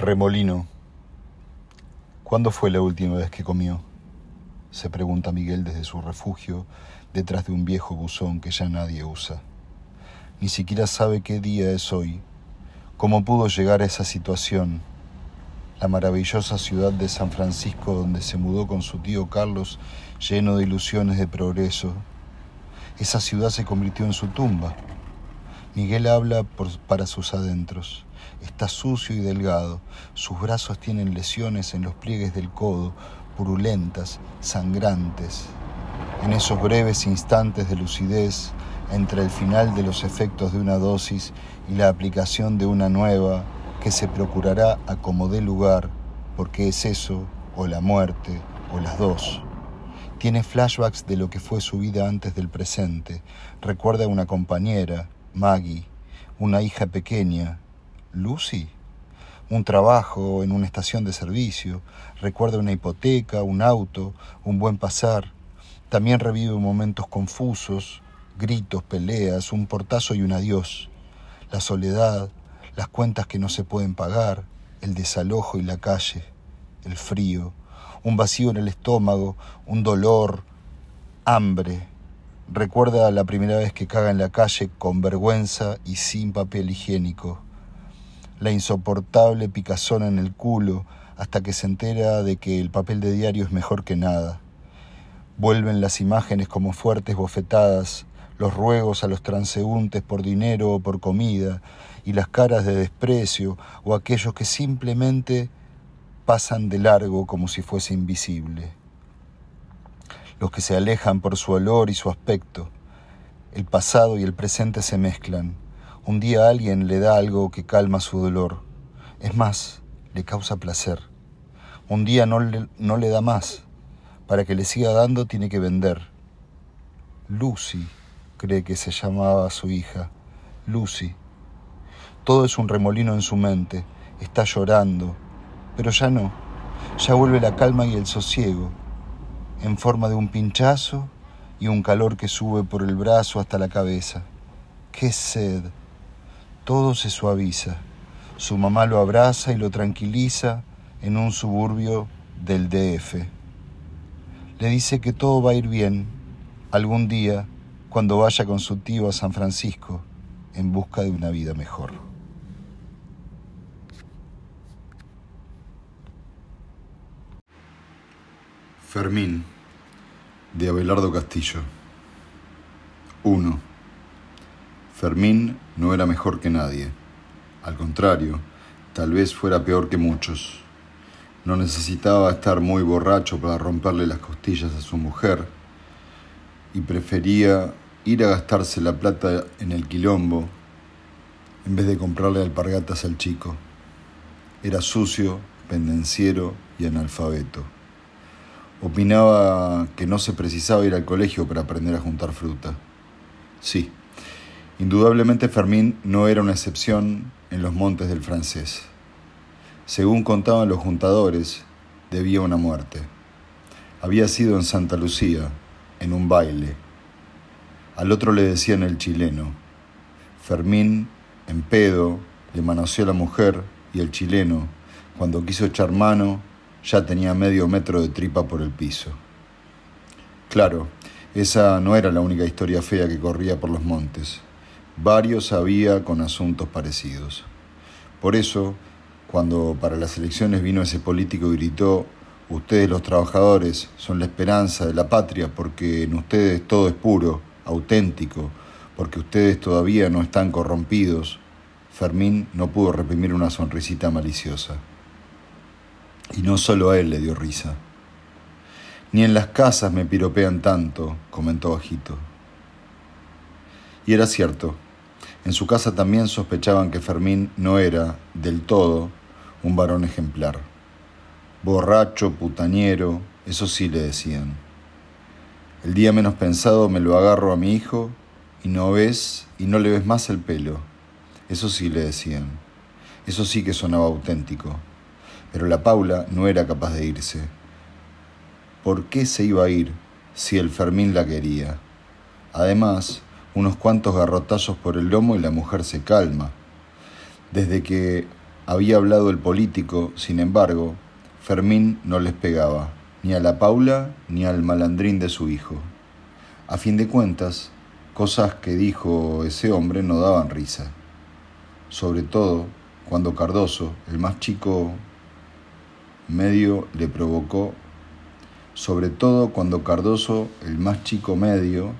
Remolino. ¿Cuándo fue la última vez que comió? Se pregunta Miguel desde su refugio, detrás de un viejo buzón que ya nadie usa. Ni siquiera sabe qué día es hoy, cómo pudo llegar a esa situación. La maravillosa ciudad de San Francisco donde se mudó con su tío Carlos, lleno de ilusiones de progreso. Esa ciudad se convirtió en su tumba. Miguel habla para sus adentros. Está sucio y delgado. Sus brazos tienen lesiones en los pliegues del codo, purulentas, sangrantes. En esos breves instantes de lucidez, entre el final de los efectos de una dosis y la aplicación de una nueva, que se procurará a como dé lugar, porque es eso, o la muerte, o las dos. Tiene flashbacks de lo que fue su vida antes del presente. Recuerda a una compañera, Maggie, una hija pequeña, Lucy. Un trabajo en una estación de servicio, recuerda una hipoteca, un auto, un buen pasar. También revive momentos confusos, gritos, peleas, un portazo y un adiós. La soledad, las cuentas que no se pueden pagar, el desalojo y la calle, el frío, un vacío en el estómago, un dolor, hambre. Recuerda la primera vez que caga en la calle con vergüenza y sin papel higiénico la insoportable picazón en el culo hasta que se entera de que el papel de diario es mejor que nada. Vuelven las imágenes como fuertes bofetadas, los ruegos a los transeúntes por dinero o por comida, y las caras de desprecio o aquellos que simplemente pasan de largo como si fuese invisible. Los que se alejan por su olor y su aspecto. El pasado y el presente se mezclan un día alguien le da algo que calma su dolor. Es más, le causa placer. Un día no le, no le da más. Para que le siga dando tiene que vender. Lucy, cree que se llamaba su hija. Lucy. Todo es un remolino en su mente. Está llorando. Pero ya no. Ya vuelve la calma y el sosiego. En forma de un pinchazo y un calor que sube por el brazo hasta la cabeza. ¡Qué sed! Todo se suaviza. Su mamá lo abraza y lo tranquiliza en un suburbio del DF. Le dice que todo va a ir bien algún día cuando vaya con su tío a San Francisco en busca de una vida mejor. Fermín, de Abelardo Castillo. 1. Fermín no era mejor que nadie. Al contrario, tal vez fuera peor que muchos. No necesitaba estar muy borracho para romperle las costillas a su mujer y prefería ir a gastarse la plata en el quilombo en vez de comprarle alpargatas al chico. Era sucio, pendenciero y analfabeto. Opinaba que no se precisaba ir al colegio para aprender a juntar fruta. Sí, Indudablemente Fermín no era una excepción en los montes del francés. Según contaban los juntadores, debía una muerte. Había sido en Santa Lucía, en un baile. Al otro le decían el chileno. Fermín, en pedo, le manoseó a la mujer y el chileno, cuando quiso echar mano, ya tenía medio metro de tripa por el piso. Claro, esa no era la única historia fea que corría por los montes. Varios había con asuntos parecidos. Por eso, cuando para las elecciones vino ese político y gritó, ustedes los trabajadores son la esperanza de la patria porque en ustedes todo es puro, auténtico, porque ustedes todavía no están corrompidos, Fermín no pudo reprimir una sonrisita maliciosa. Y no solo a él le dio risa. Ni en las casas me piropean tanto, comentó bajito. Y era cierto, en su casa también sospechaban que Fermín no era, del todo, un varón ejemplar. Borracho, putañero, eso sí le decían. El día menos pensado me lo agarro a mi hijo y no ves y no le ves más el pelo. Eso sí le decían. Eso sí que sonaba auténtico. Pero la Paula no era capaz de irse. ¿Por qué se iba a ir si el Fermín la quería? Además, unos cuantos garrotazos por el lomo y la mujer se calma. Desde que había hablado el político, sin embargo, Fermín no les pegaba, ni a la Paula ni al malandrín de su hijo. A fin de cuentas, cosas que dijo ese hombre no daban risa, sobre todo cuando Cardoso, el más chico medio, le provocó, sobre todo cuando Cardoso, el más chico medio,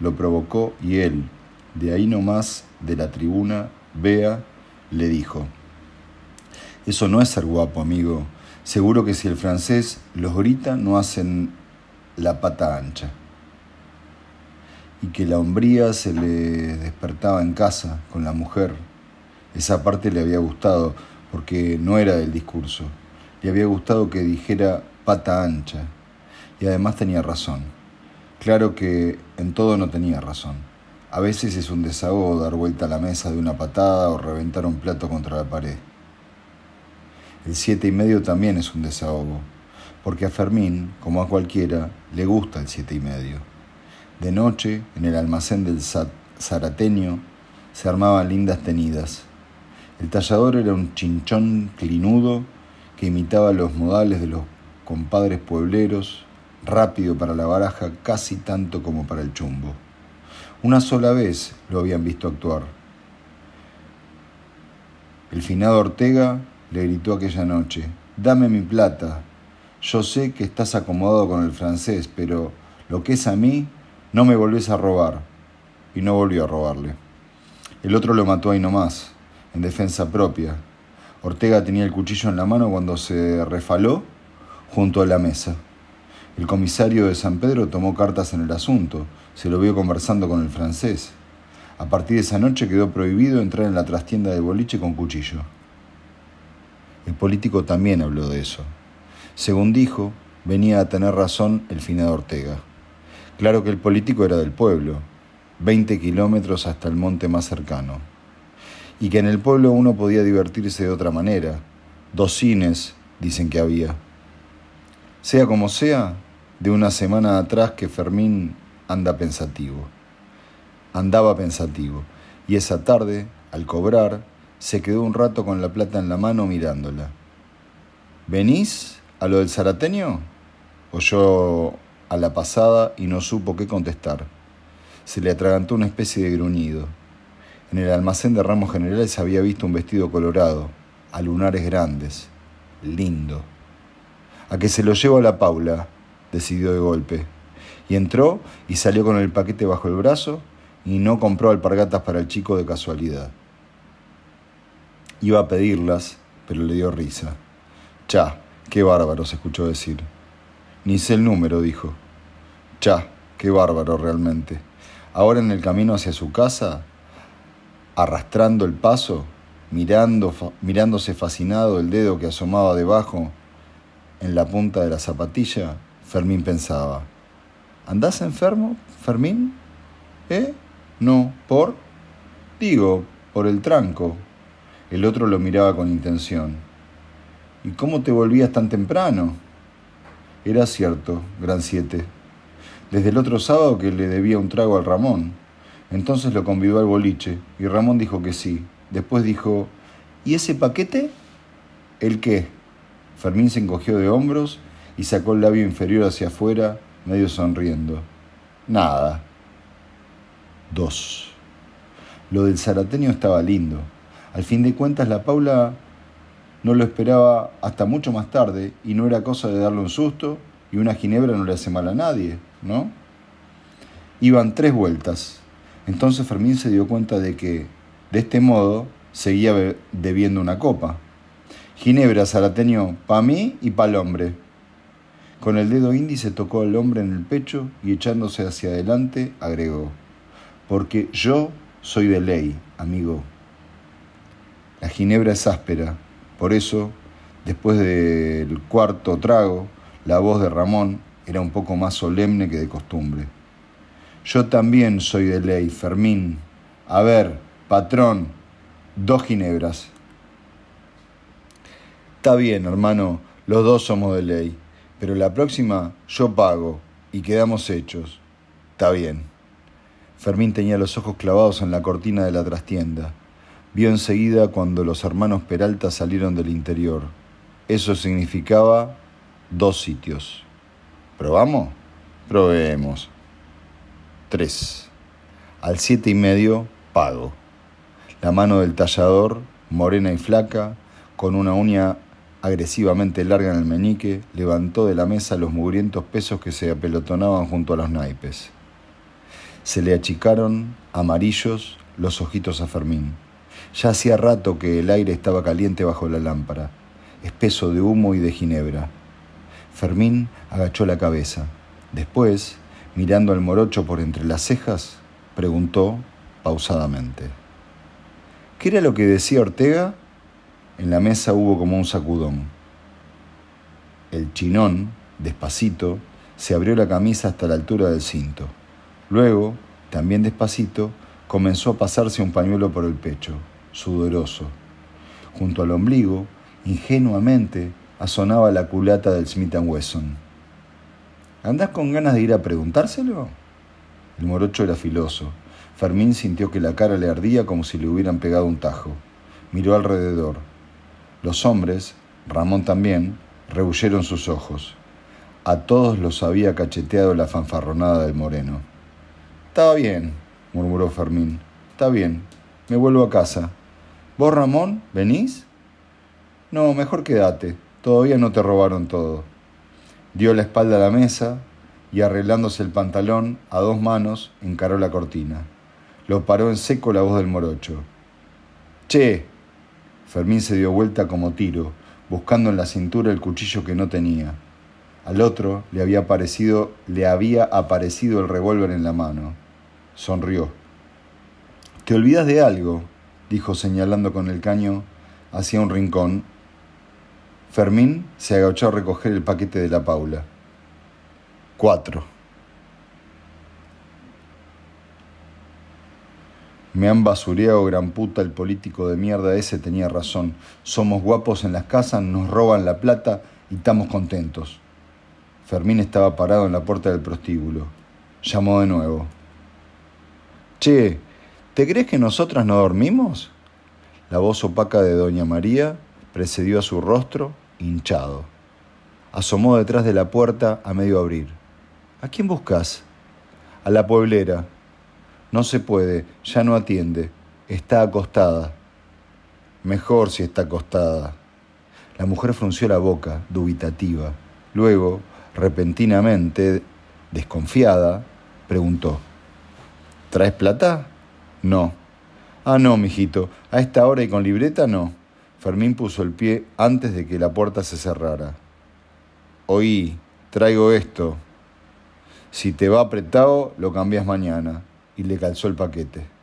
lo provocó y él, de ahí nomás de la tribuna, vea, le dijo, eso no es ser guapo, amigo. Seguro que si el francés los grita no hacen la pata ancha. Y que la hombría se le despertaba en casa con la mujer. Esa parte le había gustado porque no era del discurso. Le había gustado que dijera pata ancha. Y además tenía razón. Claro que en todo no tenía razón. A veces es un desahogo dar vuelta a la mesa de una patada o reventar un plato contra la pared. El siete y medio también es un desahogo, porque a Fermín, como a cualquiera, le gusta el siete y medio. De noche, en el almacén del Zarateño, se armaban lindas tenidas. El tallador era un chinchón clinudo que imitaba los modales de los compadres puebleros, rápido para la baraja casi tanto como para el chumbo. Una sola vez lo habían visto actuar. El finado Ortega le gritó aquella noche, dame mi plata. Yo sé que estás acomodado con el francés, pero lo que es a mí, no me volvés a robar. Y no volvió a robarle. El otro lo mató ahí nomás, en defensa propia. Ortega tenía el cuchillo en la mano cuando se refaló junto a la mesa. El comisario de San Pedro tomó cartas en el asunto, se lo vio conversando con el francés. A partir de esa noche quedó prohibido entrar en la trastienda de boliche con cuchillo. El político también habló de eso. Según dijo, venía a tener razón el finado Ortega. Claro que el político era del pueblo, 20 kilómetros hasta el monte más cercano. Y que en el pueblo uno podía divertirse de otra manera. Dos cines, dicen que había. Sea como sea, de una semana atrás que Fermín anda pensativo. Andaba pensativo. Y esa tarde, al cobrar, se quedó un rato con la plata en la mano mirándola. ¿Venís a lo del zarateño? Oyó a la pasada y no supo qué contestar. Se le atragantó una especie de gruñido. En el almacén de ramos generales había visto un vestido colorado, a lunares grandes, lindo. A que se lo llevo a la Paula, decidió de golpe. Y entró y salió con el paquete bajo el brazo y no compró alpargatas para el chico de casualidad. Iba a pedirlas, pero le dio risa. Cha, qué bárbaro, se escuchó decir. Ni sé el número, dijo. Cha, qué bárbaro realmente. Ahora en el camino hacia su casa, arrastrando el paso, mirando, mirándose fascinado el dedo que asomaba debajo en la punta de la zapatilla, Fermín pensaba, ¿andás enfermo, Fermín? ¿Eh? No, ¿por? Digo, por el tranco, el otro lo miraba con intención. ¿Y cómo te volvías tan temprano? Era cierto, gran siete. Desde el otro sábado que le debía un trago al Ramón. Entonces lo convidó al boliche y Ramón dijo que sí. Después dijo, ¿y ese paquete? ¿El qué? Fermín se encogió de hombros y sacó el labio inferior hacia afuera, medio sonriendo. Nada. Dos. Lo del zarateño estaba lindo. Al fin de cuentas, la Paula no lo esperaba hasta mucho más tarde y no era cosa de darle un susto y una ginebra no le hace mal a nadie, ¿no? Iban tres vueltas. Entonces Fermín se dio cuenta de que, de este modo, seguía debiendo una copa. Ginebra, Zarateño, pa' mí y pa' el hombre. Con el dedo índice tocó al hombre en el pecho y echándose hacia adelante agregó, porque yo soy de ley, amigo. La ginebra es áspera, por eso, después del cuarto trago, la voz de Ramón era un poco más solemne que de costumbre. Yo también soy de ley, Fermín. A ver, patrón, dos ginebras. Está bien, hermano, los dos somos de ley, pero la próxima yo pago y quedamos hechos. Está bien. Fermín tenía los ojos clavados en la cortina de la trastienda Vio enseguida cuando los hermanos Peralta salieron del interior. Eso significaba dos sitios. ¿Probamos? Probemos. Tres. Al siete y medio, pago. La mano del tallador, morena y flaca, con una uña agresivamente larga en el meñique, levantó de la mesa los mugrientos pesos que se apelotonaban junto a los naipes. Se le achicaron, amarillos, los ojitos a Fermín. Ya hacía rato que el aire estaba caliente bajo la lámpara, espeso de humo y de ginebra. Fermín agachó la cabeza. Después, mirando al morocho por entre las cejas, preguntó pausadamente. ¿Qué era lo que decía Ortega? En la mesa hubo como un sacudón. El chinón, despacito, se abrió la camisa hasta la altura del cinto. Luego, también despacito, comenzó a pasarse un pañuelo por el pecho sudoroso. Junto al ombligo, ingenuamente, asonaba la culata del Smith Wesson. ¿Andás con ganas de ir a preguntárselo? El morocho era filoso. Fermín sintió que la cara le ardía como si le hubieran pegado un tajo. Miró alrededor. Los hombres, Ramón también, rehuyeron sus ojos. A todos los había cacheteado la fanfarronada del moreno. Está bien, murmuró Fermín. Está bien, me vuelvo a casa. ¿Vos, Ramón, venís? No, mejor quédate. Todavía no te robaron todo. Dio la espalda a la mesa y arreglándose el pantalón a dos manos encaró la cortina. Lo paró en seco la voz del morocho. Che. Fermín se dio vuelta como tiro, buscando en la cintura el cuchillo que no tenía. Al otro le había aparecido, le había aparecido el revólver en la mano. Sonrió. Te olvidas de algo, dijo señalando con el caño hacia un rincón. Fermín se agachó a recoger el paquete de la Paula. Cuatro. Me han basureado, gran puta, el político de mierda ese tenía razón. Somos guapos en las casas, nos roban la plata y estamos contentos. Fermín estaba parado en la puerta del prostíbulo. Llamó de nuevo. Che, ¿Te crees que nosotras no dormimos? La voz opaca de doña María precedió a su rostro, hinchado. Asomó detrás de la puerta a medio abrir. ¿A quién buscas? A la pueblera. No se puede, ya no atiende. Está acostada. Mejor si está acostada. La mujer frunció la boca, dubitativa. Luego, repentinamente, desconfiada, preguntó: ¿Traes plata? No. Ah, no, mijito. A esta hora y con libreta no. Fermín puso el pie antes de que la puerta se cerrara. Oí, traigo esto. Si te va apretado, lo cambias mañana. Y le calzó el paquete.